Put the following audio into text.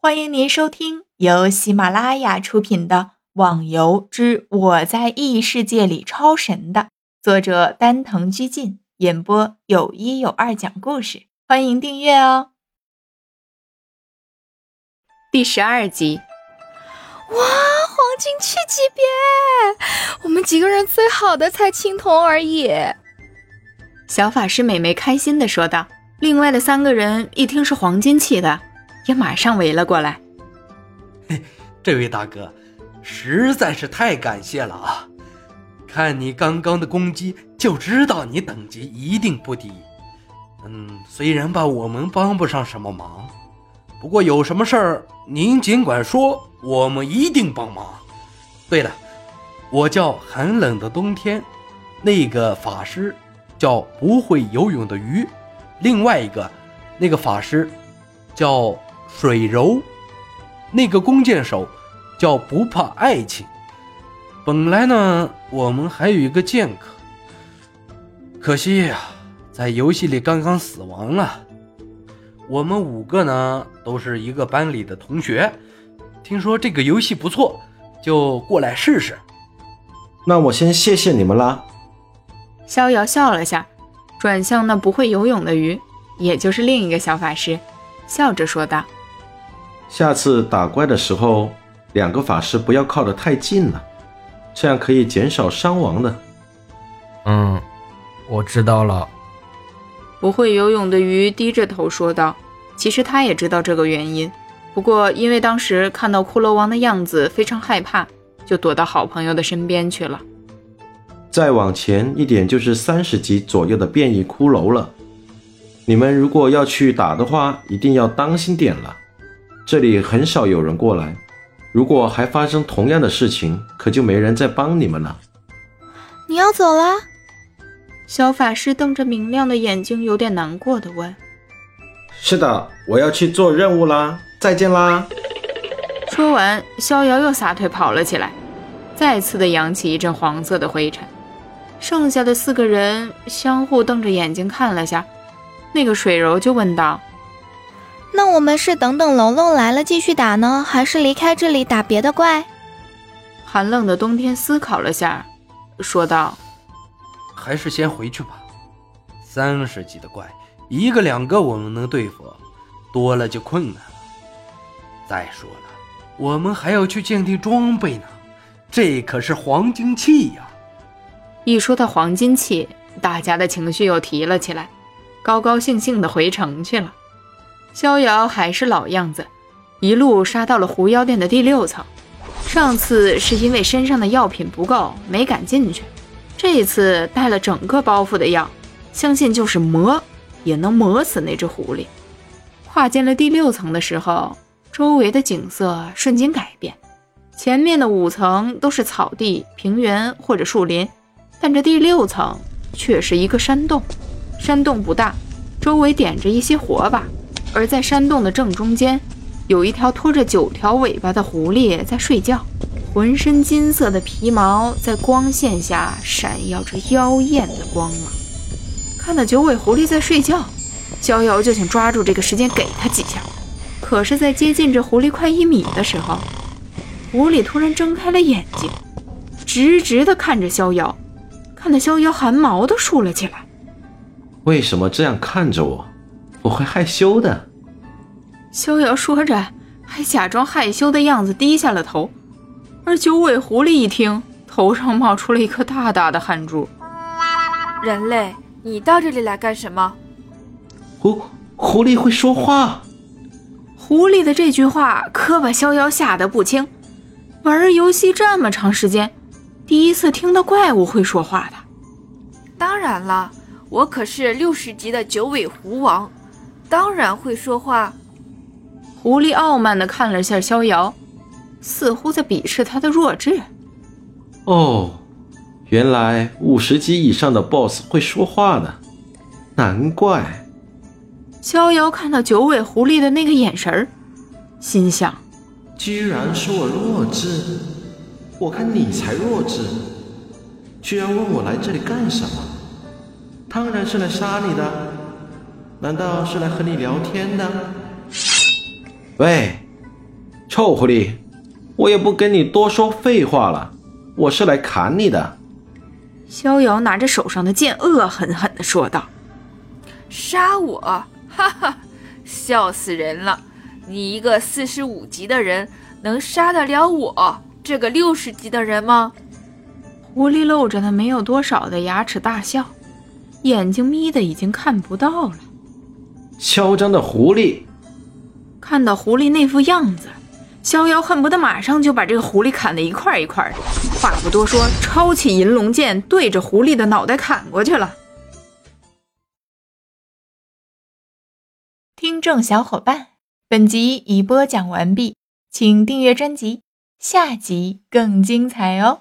欢迎您收听由喜马拉雅出品的《网游之我在异世界里超神》的作者丹藤居进演播，有一有二讲故事。欢迎订阅哦。第十二集，哇，黄金七级别，我们几个人最好的才青铜而已。小法师美眉开心的说道。另外的三个人一听是黄金气的。也马上围了过来。嘿，这位大哥，实在是太感谢了啊！看你刚刚的攻击，就知道你等级一定不低。嗯，虽然吧，我们帮不上什么忙，不过有什么事儿您尽管说，我们一定帮忙。对了，我叫寒冷的冬天，那个法师叫不会游泳的鱼，另外一个那个法师叫。水柔，那个弓箭手叫不怕爱情。本来呢，我们还有一个剑客，可惜呀，在游戏里刚刚死亡了。我们五个呢，都是一个班里的同学，听说这个游戏不错，就过来试试。那我先谢谢你们啦。逍遥笑了下，转向那不会游泳的鱼，也就是另一个小法师，笑着说道。下次打怪的时候，两个法师不要靠得太近了，这样可以减少伤亡的。嗯，我知道了。不会游泳的鱼低着头说道：“其实他也知道这个原因，不过因为当时看到骷髅王的样子非常害怕，就躲到好朋友的身边去了。再往前一点就是三十级左右的变异骷髅了。你们如果要去打的话，一定要当心点了。”这里很少有人过来，如果还发生同样的事情，可就没人再帮你们了。你要走了？小法师瞪着明亮的眼睛，有点难过的问：“是的，我要去做任务啦，再见啦！”说完，逍遥又撒腿跑了起来，再次的扬起一阵黄色的灰尘。剩下的四个人相互瞪着眼睛看了下，那个水柔就问道。那我们是等等龙龙来了继续打呢，还是离开这里打别的怪？寒冷的冬天思考了下，说道：“还是先回去吧。三十级的怪，一个两个我们能对付，多了就困难了。再说了，我们还要去鉴定装备呢，这可是黄金器呀！”一说到黄金器，大家的情绪又提了起来，高高兴兴的回城去了。逍遥还是老样子，一路杀到了狐妖殿的第六层。上次是因为身上的药品不够，没敢进去。这次带了整个包袱的药，相信就是磨也能磨死那只狐狸。跨进了第六层的时候，周围的景色瞬间改变。前面的五层都是草地、平原或者树林，但这第六层却是一个山洞。山洞不大，周围点着一些火把。而在山洞的正中间，有一条拖着九条尾巴的狐狸在睡觉，浑身金色的皮毛在光线下闪耀着妖艳的光芒。看到九尾狐狸在睡觉，逍遥就想抓住这个时间给他几下。可是，在接近这狐狸快一米的时候，狐狸突然睁开了眼睛，直直地看着逍遥，看得逍遥汗毛都竖了起来。为什么这样看着我？我会害羞的。逍遥说着，还假装害羞的样子，低下了头。而九尾狐狸一听，头上冒出了一颗大大的汗珠。人类，你到这里来干什么？狐狐狸会说话。狐狸的这句话可把逍遥吓得不轻。玩游戏这么长时间，第一次听到怪物会说话的。当然了，我可是六十级的九尾狐王。当然会说话。狐狸傲慢地看了下逍遥，似乎在鄙视他的弱智。哦，原来五十级以上的 BOSS 会说话呢，难怪。逍遥看到九尾狐狸的那个眼神儿，心想：居然说我弱智，我看你才弱智，居然问我来这里干什么？当然是来杀你的。难道是来和你聊天的？喂，臭狐狸，我也不跟你多说废话了，我是来砍你的。逍遥拿着手上的剑，恶狠狠地说道：“杀我！哈哈，笑死人了！你一个四十五级的人，能杀得了我这个六十级的人吗？”狐狸露着那没有多少的牙齿大笑，眼睛眯得已经看不到了。嚣张的狐狸！看到狐狸那副样子，逍遥恨不得马上就把这个狐狸砍得一块一块的。话不多说，抄起银龙剑，对着狐狸的脑袋砍过去了。听众小伙伴，本集已播讲完毕，请订阅专辑，下集更精彩哦。